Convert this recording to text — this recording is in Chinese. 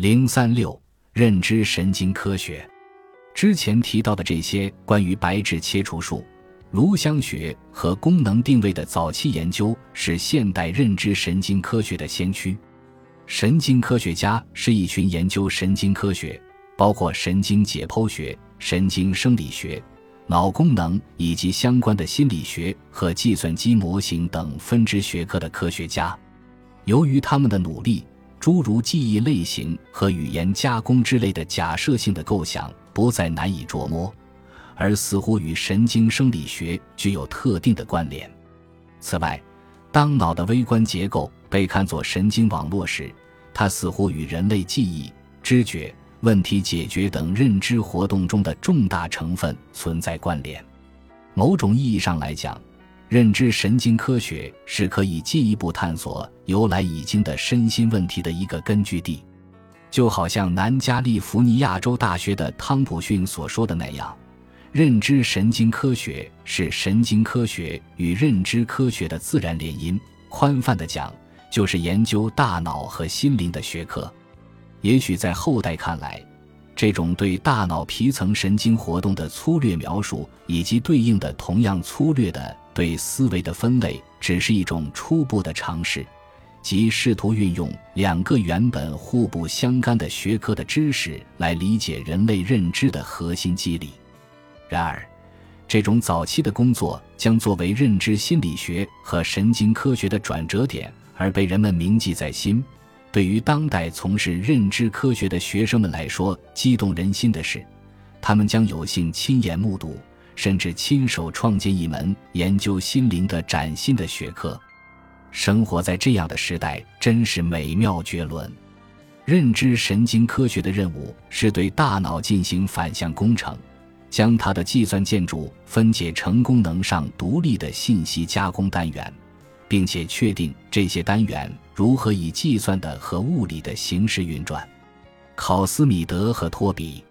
零三六认知神经科学，之前提到的这些关于白质切除术、颅腔学和功能定位的早期研究，是现代认知神经科学的先驱。神经科学家是一群研究神经科学，包括神经解剖学、神经生理学。脑功能以及相关的心理学和计算机模型等分支学科的科学家，由于他们的努力，诸如记忆类型和语言加工之类的假设性的构想不再难以琢磨，而似乎与神经生理学具有特定的关联。此外，当脑的微观结构被看作神经网络时，它似乎与人类记忆、知觉。问题解决等认知活动中的重大成分存在关联。某种意义上来讲，认知神经科学是可以进一步探索由来已经的身心问题的一个根据地。就好像南加利福尼亚州大学的汤普逊所说的那样，认知神经科学是神经科学与认知科学的自然联姻。宽泛的讲，就是研究大脑和心灵的学科。也许在后代看来，这种对大脑皮层神经活动的粗略描述，以及对应的同样粗略的对思维的分类，只是一种初步的尝试，即试图运用两个原本互不相干的学科的知识来理解人类认知的核心机理。然而，这种早期的工作将作为认知心理学和神经科学的转折点而被人们铭记在心。对于当代从事认知科学的学生们来说，激动人心的是，他们将有幸亲眼目睹，甚至亲手创建一门研究心灵的崭新的学科。生活在这样的时代，真是美妙绝伦。认知神经科学的任务是对大脑进行反向工程，将它的计算建筑分解成功能上独立的信息加工单元。并且确定这些单元如何以计算的和物理的形式运转。考斯米德和托比